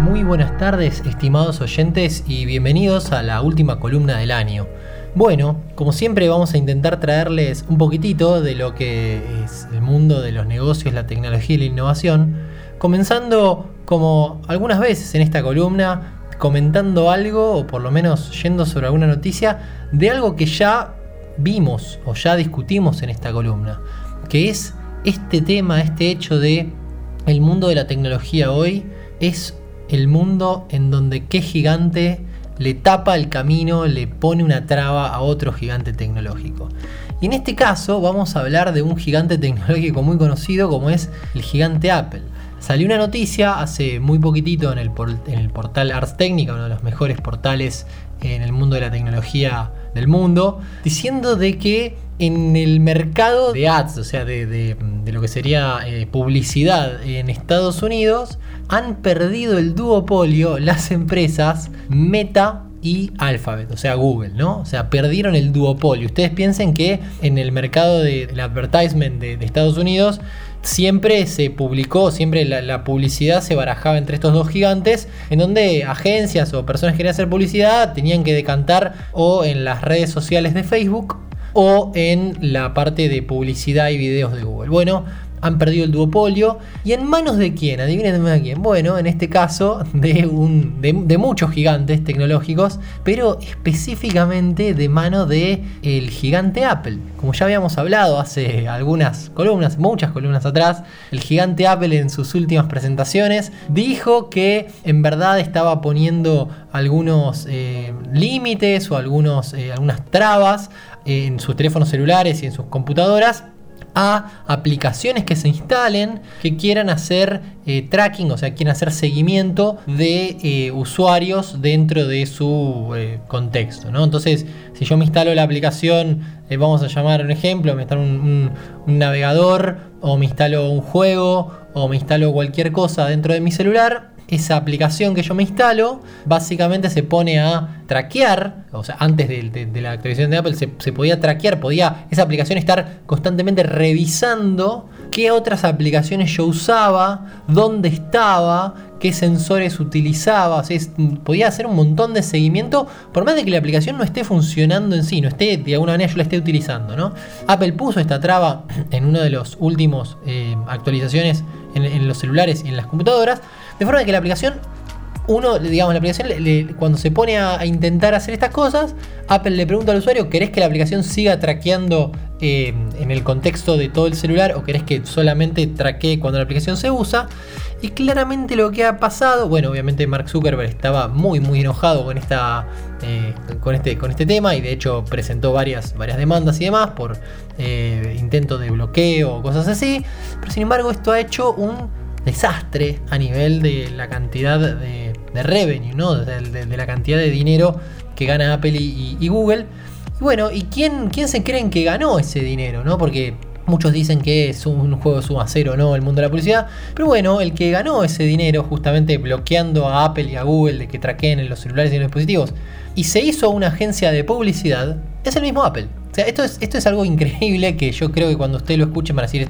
Muy buenas tardes, estimados oyentes, y bienvenidos a la última columna del año. Bueno, como siempre vamos a intentar traerles un poquitito de lo que es el mundo de los negocios, la tecnología y la innovación, comenzando como algunas veces en esta columna, comentando algo o por lo menos yendo sobre alguna noticia de algo que ya vimos o ya discutimos en esta columna, que es este tema, este hecho de el mundo de la tecnología hoy es el mundo en donde qué gigante le tapa el camino, le pone una traba a otro gigante tecnológico. Y en este caso vamos a hablar de un gigante tecnológico muy conocido como es el gigante Apple. Salió una noticia hace muy poquitito en el, portal Ars Technica, uno de los mejores portales en el mundo de la tecnología del mundo, diciendo de que en el mercado de ads, o sea, de, lo que sería eh, publicidad en Estados Unidos, han perdido el duopolio las empresas Meta y Alphabet, o sea, Google, ¿no? O sea, perdieron el duopolio. Ustedes piensen que en el mercado del advertisement de, Estados Unidos siempre se publicó, siempre la, publicidad se barajaba entre estos dos gigantes, en donde agencias o personas que querían hacer publicidad tenían que decantar o en las redes sociales de Facebook o en la parte de publicidad y videos de Google. Bueno, han perdido el duopolio. ¿Y en manos de quién? Adivinen de quién. Bueno, en este caso de, un, de, muchos gigantes tecnológicos, pero específicamente de mano de el gigante Apple. Como ya habíamos hablado hace algunas columnas, muchas columnas atrás, el gigante Apple en sus últimas presentaciones dijo que en verdad estaba poniendo algunos eh, límites o algunos, eh, algunas trabas en sus teléfonos celulares y en sus computadoras a aplicaciones que se instalen que quieran hacer eh, tracking, o sea, quieran hacer seguimiento de eh, usuarios dentro de su eh, contexto. ¿no? Entonces, si yo me instalo la aplicación, vamos a llamar un ejemplo, me instalo un, un navegador o me instalo un juego o me instalo cualquier cosa dentro de mi celular, esa aplicación que yo me instalo básicamente se pone a traquear, o sea, antes de, la actualización de Apple se, podía traquear, podía esa aplicación estar constantemente revisando qué otras aplicaciones yo usaba, dónde estaba, qué sensores utilizaba, o podía hacer un montón de seguimiento, por más de que la aplicación no esté funcionando en sí, no esté, de alguna manera yo la esté utilizando, ¿no? Apple puso esta traba en una de los últimos eh, actualizaciones en, en los celulares y en las computadoras, de forma que la aplicación, uno, digamos, la aplicación cuando se pone a, intentar hacer estas cosas, Apple le pregunta al usuario, ¿querés que la aplicación siga traqueando eh, en el contexto de todo el celular o querés que solamente traquee cuando la aplicación se usa? Y claramente lo que ha pasado, bueno, obviamente Mark Zuckerberg estaba muy muy enojado con esta eh, con este con este tema y de hecho presentó varias varias demandas y demás por eh, intento de bloqueo o cosas así. Pero sin embargo esto ha hecho un desastre a nivel de la cantidad de, revenue, ¿no? De, la cantidad de dinero que gana Apple y, Google. Y bueno, ¿y quién, quién se creen que ganó ese dinero, no? Porque Muchos dicen que es un juego suma cero, ¿no? El mundo de la publicidad. Pero bueno, el que ganó ese dinero justamente bloqueando a Apple y a Google de que traqueen en los celulares y en los dispositivos y se hizo una agencia de publicidad, es el mismo Apple. O sea, esto es, esto es algo increíble que yo creo que cuando usted lo escuche van a decir,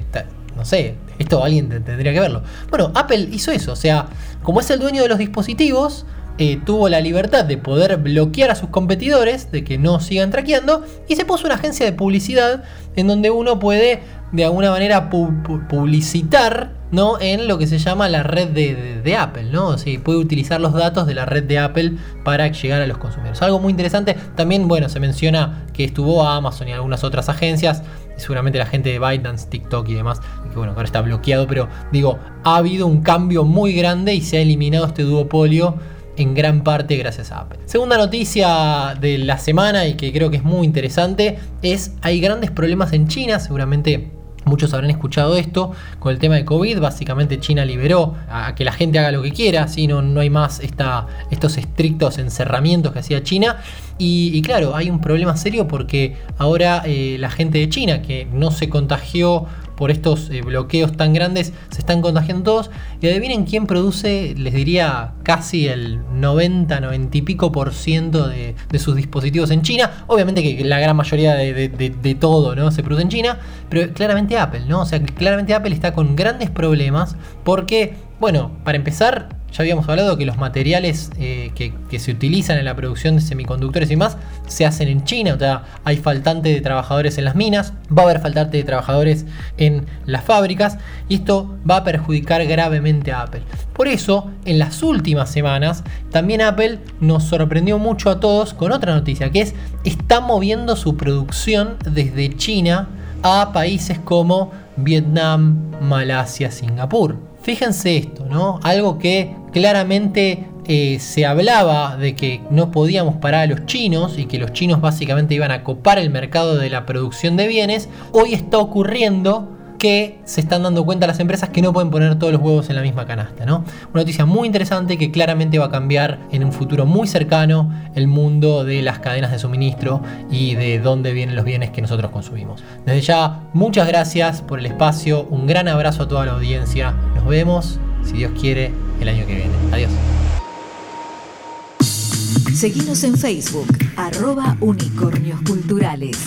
no sé, esto alguien tendría que verlo. Bueno, Apple hizo eso, o sea, como es el dueño de los dispositivos, eh, tuvo la libertad de poder bloquear a sus competidores, de que no sigan traqueando, y se puso una agencia de publicidad en donde uno puede de alguna manera publicitar ¿no? en lo que se llama la red de, Apple, ¿no? O puede utilizar los datos de la red de Apple para llegar a los consumidores. Algo muy interesante, también, bueno, se menciona que estuvo Amazon y algunas otras agencias, seguramente la gente de ByteDance, TikTok y demás, que bueno, ahora está bloqueado, pero digo, ha habido un cambio muy grande y se ha eliminado este duopolio en gran parte gracias a Apple. Segunda noticia de la semana y que creo que es muy interesante es hay grandes problemas en China, seguramente Muchos habrán escuchado esto con el tema de COVID. Básicamente China liberó a que la gente haga lo que quiera, ¿sí? no, no hay más estos estrictos encerramientos que hacía China. Y, claro, hay un problema serio porque ahora eh, la gente de China que no se contagió por estos eh, bloqueos tan grandes, se están contagiando todos. Y adivinen quién produce, les diría, casi el 90, 90 y pico por ciento de, sus dispositivos en China. Obviamente que la gran mayoría de, todo ¿no? se produce en China, pero claramente Apple, ¿no? O sea, claramente Apple está con grandes problemas porque, bueno, para empezar, Ya habíamos hablado que los materiales eh, que, se utilizan en la producción de semiconductores y más se hacen en China, o sea, hay faltante de trabajadores en las minas, va a haber faltante de trabajadores en las fábricas y esto va a perjudicar gravemente a Apple. Por eso, en las últimas semanas, también Apple nos sorprendió mucho a todos con otra noticia, que es está moviendo su producción desde China a países como Vietnam, Malasia, Singapur. Fíjense esto, ¿no? Algo que claramente eh, se hablaba de que no podíamos parar a los chinos y que los chinos básicamente iban a copar el mercado de la producción de bienes, hoy está ocurriendo que se están dando cuenta las empresas que no pueden poner todos los huevos en la misma canasta. ¿no? Una noticia muy interesante que claramente va a cambiar en un futuro muy cercano el mundo de las cadenas de suministro y de dónde vienen los bienes que nosotros consumimos. Desde ya, muchas gracias por el espacio, un gran abrazo a toda la audiencia. Nos vemos, si Dios quiere, el año que viene. Adiós. Seguimos en Facebook, arroba unicornios culturales.